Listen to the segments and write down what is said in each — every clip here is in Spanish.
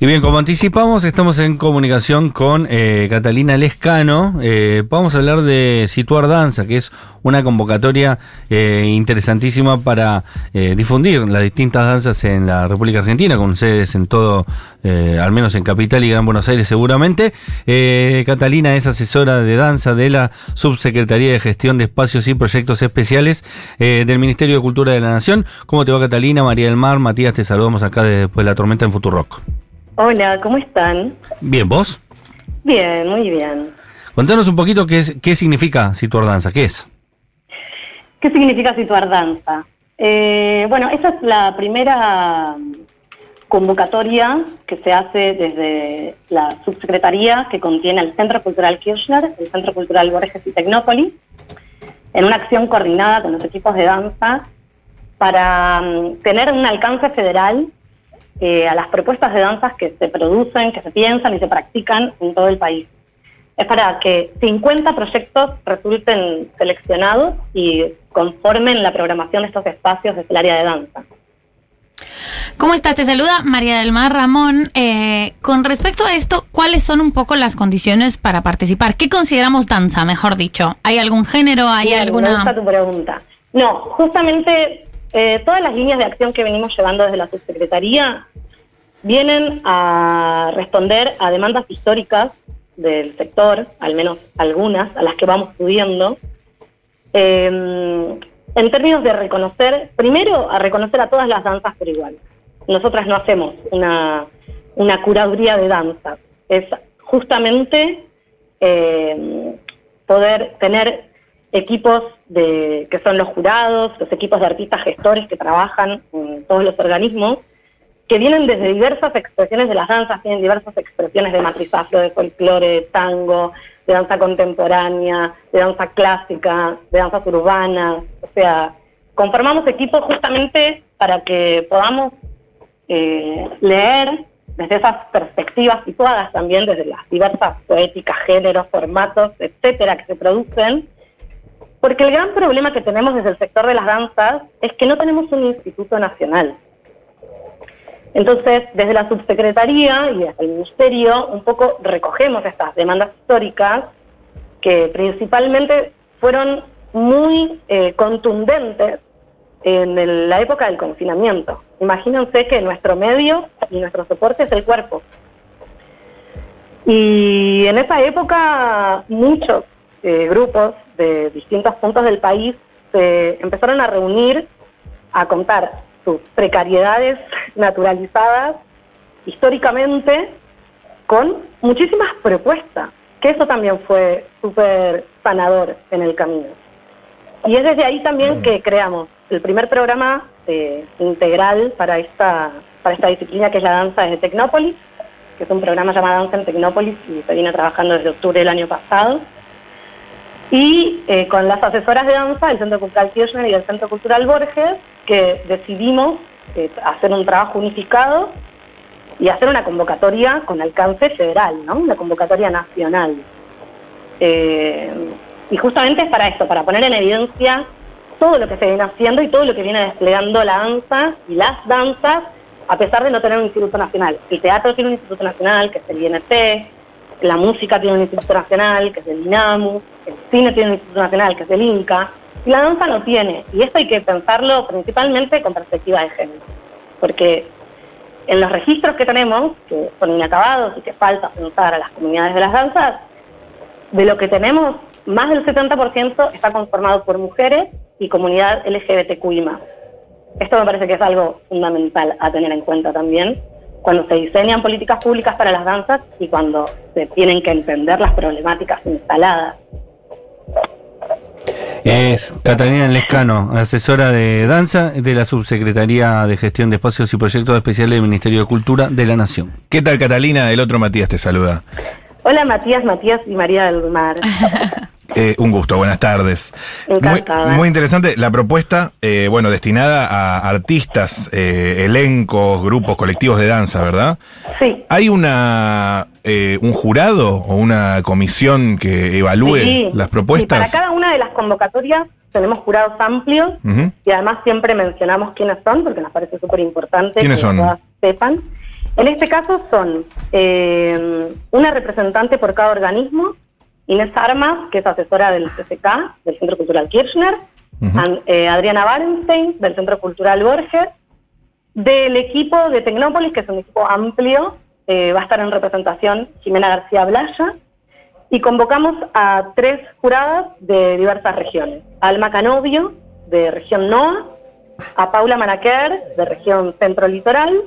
Y bien, como anticipamos, estamos en comunicación con eh, Catalina Lescano. Eh, vamos a hablar de Situar Danza, que es una convocatoria eh, interesantísima para eh, difundir las distintas danzas en la República Argentina, con sedes en todo, eh, al menos en Capital y Gran Buenos Aires seguramente. Eh, Catalina es asesora de danza de la Subsecretaría de Gestión de Espacios y Proyectos Especiales del Ministerio de Cultura de la Nación. ¿Cómo te va Catalina? María del Mar, Matías, te saludamos acá después de la tormenta en Futurock. Hola, ¿cómo están? Bien, ¿vos? Bien, muy bien. Contanos un poquito qué, es, qué significa Situar Danza, ¿qué es? ¿Qué significa situar danza? Eh, bueno, esa es la primera convocatoria que se hace desde la subsecretaría que contiene el Centro Cultural Kirchner, el Centro Cultural Borges y Tecnópolis, en una acción coordinada con los equipos de danza para um, tener un alcance federal eh, a las propuestas de danzas que se producen, que se piensan y se practican en todo el país. Es para que 50 proyectos resulten seleccionados y conformen la programación de estos espacios desde el área de danza. ¿Cómo estás? Te saluda María del Mar Ramón. Eh, con respecto a esto, ¿cuáles son un poco las condiciones para participar? ¿Qué consideramos danza, mejor dicho? ¿Hay algún género? ¿Hay Bien, alguna...? Me gusta tu pregunta. No, justamente eh, todas las líneas de acción que venimos llevando desde la subsecretaría vienen a responder a demandas históricas del sector, al menos algunas, a las que vamos pudiendo, eh, en términos de reconocer, primero a reconocer a todas las danzas por igual. Nosotras no hacemos una, una curaduría de danzas, es justamente eh, poder tener equipos de, que son los jurados, los equipos de artistas gestores que trabajan en todos los organismos, que vienen desde diversas expresiones de las danzas, tienen diversas expresiones de matriz afro, de folclore, de tango, de danza contemporánea, de danza clásica, de danzas urbanas. O sea, conformamos equipos justamente para que podamos eh, leer desde esas perspectivas situadas también desde las diversas poéticas, géneros, formatos, etcétera, que se producen. Porque el gran problema que tenemos desde el sector de las danzas es que no tenemos un instituto nacional. Entonces, desde la subsecretaría y desde el ministerio, un poco recogemos estas demandas históricas que principalmente fueron muy eh, contundentes en la época del confinamiento. Imagínense que nuestro medio y nuestro soporte es el cuerpo. Y en esa época muchos eh, grupos de distintos puntos del país se empezaron a reunir a contar sus precariedades naturalizadas históricamente con muchísimas propuestas, que eso también fue súper sanador en el camino. Y es desde ahí también que creamos el primer programa eh, integral para esta, para esta disciplina que es la danza desde Tecnópolis, que es un programa llamado Danza en Tecnópolis y se viene trabajando desde octubre del año pasado. Y eh, con las asesoras de danza del Centro Cultural Kirchner y del Centro Cultural Borges, que decidimos eh, hacer un trabajo unificado y hacer una convocatoria con alcance federal, ¿no? Una convocatoria nacional. Eh, y justamente es para esto, para poner en evidencia todo lo que se viene haciendo y todo lo que viene desplegando la danza y las danzas, a pesar de no tener un instituto nacional. El teatro tiene un instituto nacional, que es el INT, la música tiene un instituto nacional, que es el INAMU, el cine tiene un instituto nacional, que es el INCA, y la danza no tiene. Y esto hay que pensarlo principalmente con perspectiva de género, porque en los registros que tenemos, que son inacabados y que falta pensar a las comunidades de las danzas, de lo que tenemos, más del 70% está conformado por mujeres y comunidad LGBTQI+. Esto me parece que es algo fundamental a tener en cuenta también cuando se diseñan políticas públicas para las danzas y cuando se tienen que entender las problemáticas instaladas. Es Catalina Lescano, asesora de danza de la Subsecretaría de Gestión de Espacios y Proyectos Especiales del Ministerio de Cultura de la Nación. ¿Qué tal, Catalina? El otro Matías te saluda. Hola Matías, Matías y María del Mar. Eh, un gusto, buenas tardes. Muy, muy interesante la propuesta, eh, bueno, destinada a artistas, eh, elencos, grupos, colectivos de danza, ¿verdad? Sí, ¿Hay una eh, un jurado o una comisión que evalúe sí. las Sí, propuestas? para cada una de las convocatorias tenemos jurados amplios y además siempre mencionamos quiénes son porque nos parece súper importante ¿Quiénes que son? todas sepan. En este caso son eh, una representante por cada organismo, Inés Armas, que es asesora del CCK, del Centro Cultural Kirchner, eh, Adriana Barenstein, del Centro Cultural Borges, del equipo de Tecnópolis, que es un equipo amplio, eh, va a estar en representación Jimena García Blaya, y convocamos a tres juradas de diversas regiones. A Alma Canovio, de región NOA, a Paula Manaquer, de región Centro Litoral,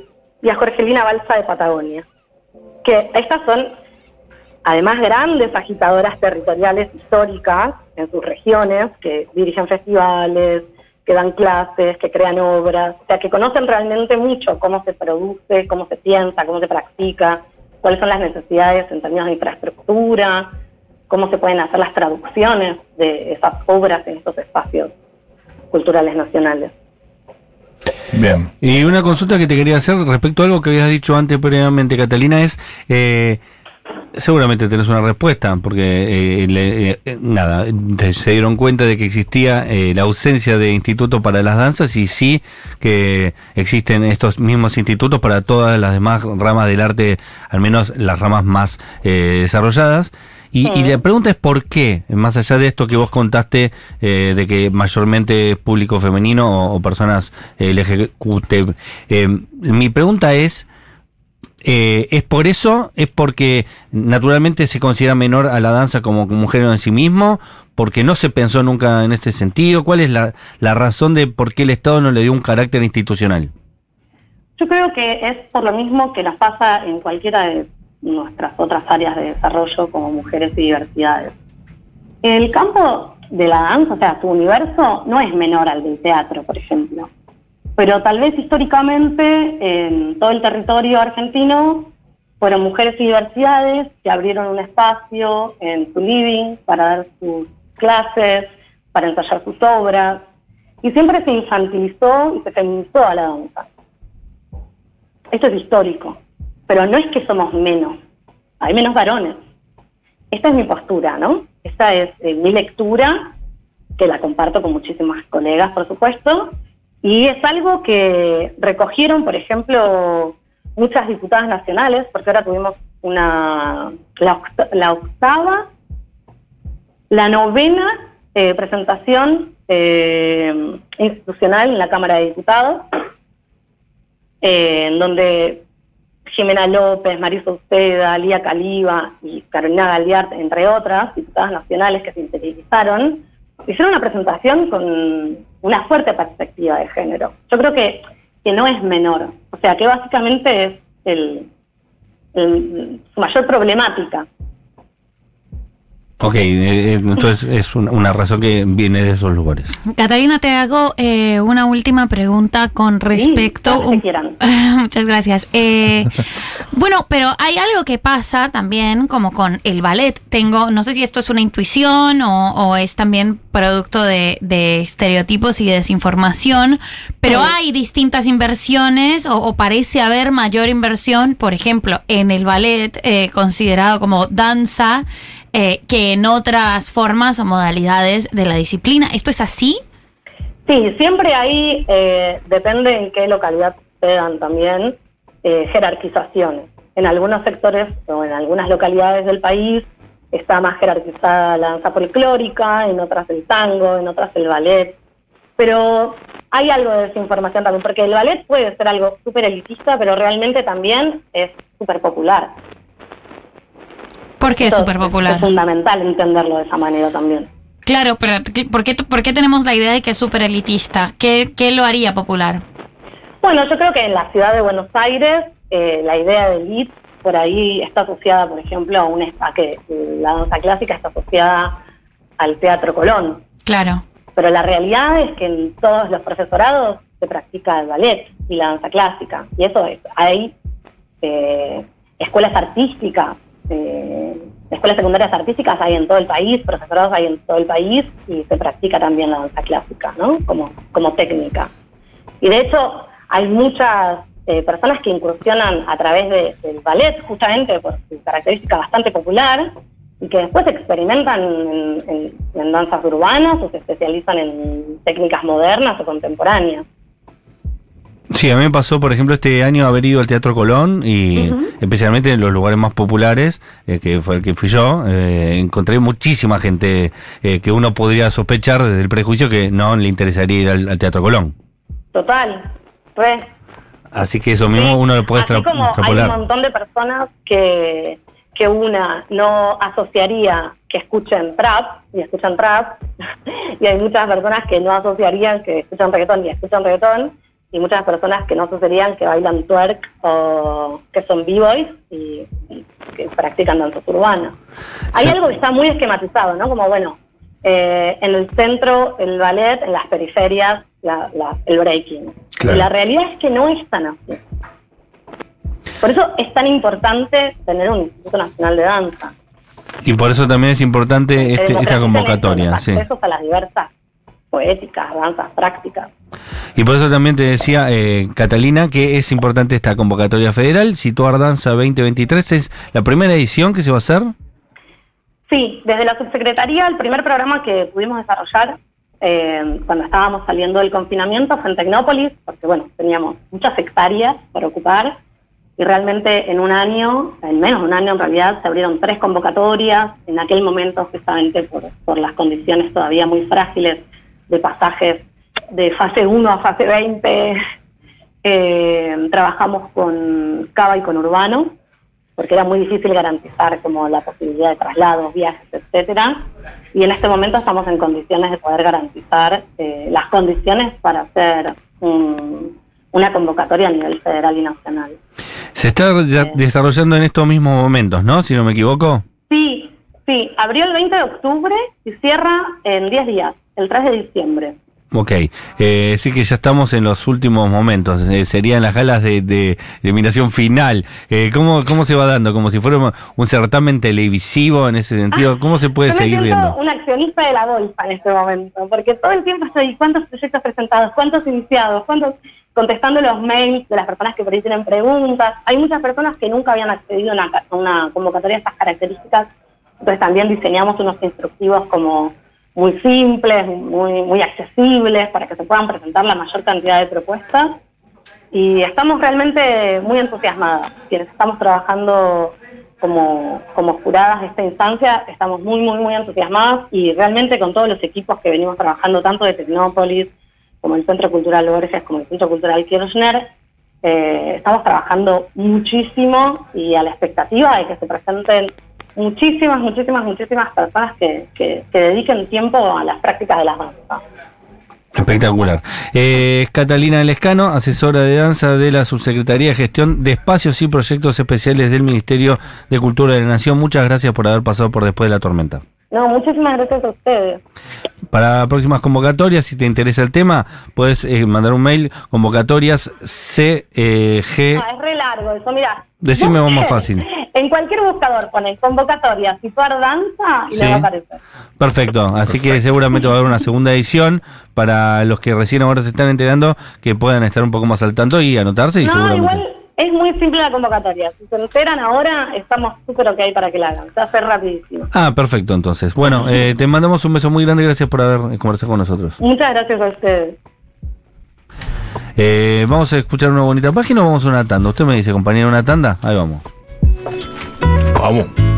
y a Jorgelina Balsa, de Patagonia. Que estas son, además, grandes agitadoras territoriales históricas en sus regiones, que dirigen festivales, que dan clases, que crean obras, o sea, que conocen realmente mucho cómo se produce, cómo se piensa, cómo se practica, cuáles son las necesidades en términos de infraestructura, cómo se pueden hacer las traducciones de esas obras en estos espacios culturales nacionales. Bien. Y una consulta que te quería hacer respecto a algo que habías dicho antes previamente, Catalina, es, eh, seguramente tenés una respuesta, porque eh, le- eh, nada, se dieron cuenta de que existía eh, la ausencia de instituto para las danzas y sí que existen estos mismos institutos para todas las demás ramas del arte, al menos las ramas más eh, desarrolladas. Y, y la pregunta es por qué, más allá de esto que vos contaste, eh, de que mayormente es público femenino o, o personas eh, LGBT. eh, mi pregunta es, eh, ¿es por eso? ¿Es porque naturalmente se considera menor a la danza como, como un género en sí mismo? ¿Porque no se pensó nunca en este sentido? ¿Cuál es la, razón de por qué el Estado no le dio un carácter institucional? Yo creo que es por lo mismo que nos pasa en cualquiera de nuestras otras áreas de desarrollo como mujeres y diversidades. El campo de la danza, o sea, su universo no es menor al del teatro, por ejemplo. Pero tal vez históricamente en todo el territorio argentino fueron mujeres y diversidades que abrieron un espacio en su living para dar sus clases, para ensayar sus obras. Y siempre se infantilizó y se feminizó a la danza. Esto es histórico, pero no es que somos menos, hay menos varones. Esta es mi postura, ¿no? Esta es eh, mi lectura, que la comparto con muchísimas colegas, por supuesto, y es algo que recogieron, por ejemplo, muchas diputadas nacionales, porque ahora tuvimos una, la, octa- la octava, la novena eh, presentación eh, institucional en la Cámara de Diputados, eh, en donde Jimena López, Marisa Uceda, Lía Caliba y Carolina Galiart, entre otras diputadas nacionales que se interiorizaron, hicieron una presentación con una fuerte perspectiva de género. Yo creo que, que no es menor, o sea, que básicamente es el, el- su mayor problemática. Ok, eh, eh, entonces es un- una razón que viene de esos lugares. Catalina, te hago eh, una última pregunta con respecto. Muchas gracias. Eh, bueno, pero hay algo que pasa también, como con el ballet. Tengo, no sé si esto es una intuición o, o es también producto de, de estereotipos y desinformación, pero hay distintas inversiones o, o parece haber mayor inversión, por ejemplo, en el ballet eh, considerado como danza. Eh, que en otras formas o modalidades de la disciplina. ¿Esto es así? Sí, siempre ahí eh, depende en qué localidad se dan también eh, jerarquizaciones. En algunos sectores o en algunas localidades del país está más jerarquizada la danza folclórica, en otras el tango, en otras el ballet. Pero hay algo de desinformación también, porque el ballet puede ser algo súper elitista, pero realmente también es súper popular. ¿Por qué es súper popular? Es fundamental entenderlo de esa manera también. Claro, pero ¿qué- ¿por qué, ¿por qué tenemos la idea de que es súper elitista? ¿Qué, ¿Qué lo haría popular? Bueno, yo creo que en la ciudad de Buenos Aires eh, la idea de elite por ahí está asociada, por ejemplo, a, un, a que la danza clásica está asociada al Teatro Colón. Claro. Pero la realidad es que en todos los profesorados se practica el ballet y la danza clásica. Y eso es, hay eh, escuelas artísticas, escuelas secundarias artísticas hay en todo el país, profesorados hay en todo el país y se practica también la danza clásica, ¿no? Como, como técnica. Y de hecho hay muchas eh, personas que incursionan a través de- del ballet, justamente por su característica bastante popular, y que después experimentan en, en- en danzas urbanas o se especializan en técnicas modernas o contemporáneas. Sí, a mí me pasó, por ejemplo, este año haber ido al Teatro Colón y especialmente en los lugares más populares, eh, que fue el que fui yo, eh, encontré muchísima gente eh, que uno podría sospechar desde el prejuicio que no le interesaría ir al, al Teatro Colón. Total, re. Así que eso mismo Sí, uno lo puede así extra- como hay extrapolar. un montón de personas que, que una no asociaría que escuchen trap y escuchan trap, y hay muchas personas que no asociarían que escuchan reggaetón y escuchan reggaetón, y muchas personas que no asociarían que bailan twerk o que son b-boys y, y que practican danzas urbanas. Hay Sí. algo que está muy esquematizado, ¿no? Como, bueno, eh, en el centro el ballet, en las periferias la- la- el breaking. Claro. Y la realidad es que no es tan así. Por eso es tan importante tener un Instituto Nacional de Danza. Y por eso también es importante este- esta convocatoria. esto, Sí. accesos a las diversas poéticas, danzas, prácticas. Y por eso también te decía, eh, Catalina, que es importante esta convocatoria federal. Situar Danza 2023 es la primera edición que se va a hacer. Sí, desde la subsecretaría, el primer programa que pudimos desarrollar eh, cuando estábamos saliendo del confinamiento fue en Tecnópolis, porque bueno, teníamos muchas hectáreas para ocupar y realmente en un año, en menos de un año en realidad, se abrieron tres convocatorias, en aquel momento justamente por, por las condiciones todavía muy frágiles de pasajes de fase 1 a fase 20, eh, trabajamos con Cava y con Urbano, porque era muy difícil garantizar como la posibilidad de traslados, viajes, etcétera. Y en este momento estamos en condiciones de poder garantizar eh, las condiciones para hacer un- una convocatoria a nivel federal y nacional. Se está Sí. desarrollando en estos mismos momentos, ¿no? Si no me equivoco. Sí, sí, abrió el 20 de octubre y cierra en 10 días, el 3 de diciembre. Ok, eh, sí que ya estamos en los últimos momentos, eh, serían las galas de, de eliminación final. Eh, ¿cómo, ¿Cómo se va dando? ¿Como si fuera un certamen televisivo en ese sentido? ¿Cómo se puede Yo seguir viendo? un accionista de la bolsa en este momento, porque todo el tiempo estoy, ¿cuántos proyectos presentados? ¿Cuántos iniciados? ¿Cuántos? Contestando los mails de las personas que por ahí tienen preguntas. Hay muchas personas que nunca habían accedido a una, a una convocatoria de estas características, entonces también diseñamos unos instructivos como muy simples, muy, muy accesibles, para que se puedan presentar la mayor cantidad de propuestas. Y estamos realmente muy entusiasmadas. Quienes estamos trabajando como, como juradas de esta instancia, estamos muy, muy, muy entusiasmadas y realmente con todos los equipos que venimos trabajando, tanto de Tecnópolis, como el Centro Cultural Borges, como el Centro Cultural Kirchner, eh, estamos trabajando muchísimo y a la expectativa de que se presenten muchísimas, muchísimas, muchísimas personas que, que, que dediquen tiempo a las prácticas de las danzas. Espectacular. Eh, Catalina Lescano, asesora de danza de la Subsecretaría de Gestión de Espacios y Proyectos Especiales del Ministerio de Cultura de la Nación. Muchas gracias por haber pasado por después de la tormenta. No, muchísimas gracias a ustedes. Para próximas convocatorias, si te interesa el tema, puedes eh, mandar un mail, convocatorias CG. Ah, es re largo eso, mira. Decime Busquen, más fácil. En cualquier buscador ponen convocatoria, situar danza y Sí. le va a aparecer. Perfecto, así que seguramente va a haber una segunda edición para los que recién ahora se están enterando que puedan estar un poco más al tanto y anotarse y No, seguramente. igual es muy simple la convocatoria. Si se enteran ahora, estamos súper ok para que la hagan. Se hace rapidísimo. Ah, perfecto, entonces. Bueno, eh, te mandamos un beso muy grande, gracias por haber conversado con nosotros. Muchas gracias a ustedes. Eh, vamos a escuchar una bonita página o vamos a una tanda. Usted me dice, compañero, una tanda. Ahí vamos. Vamos.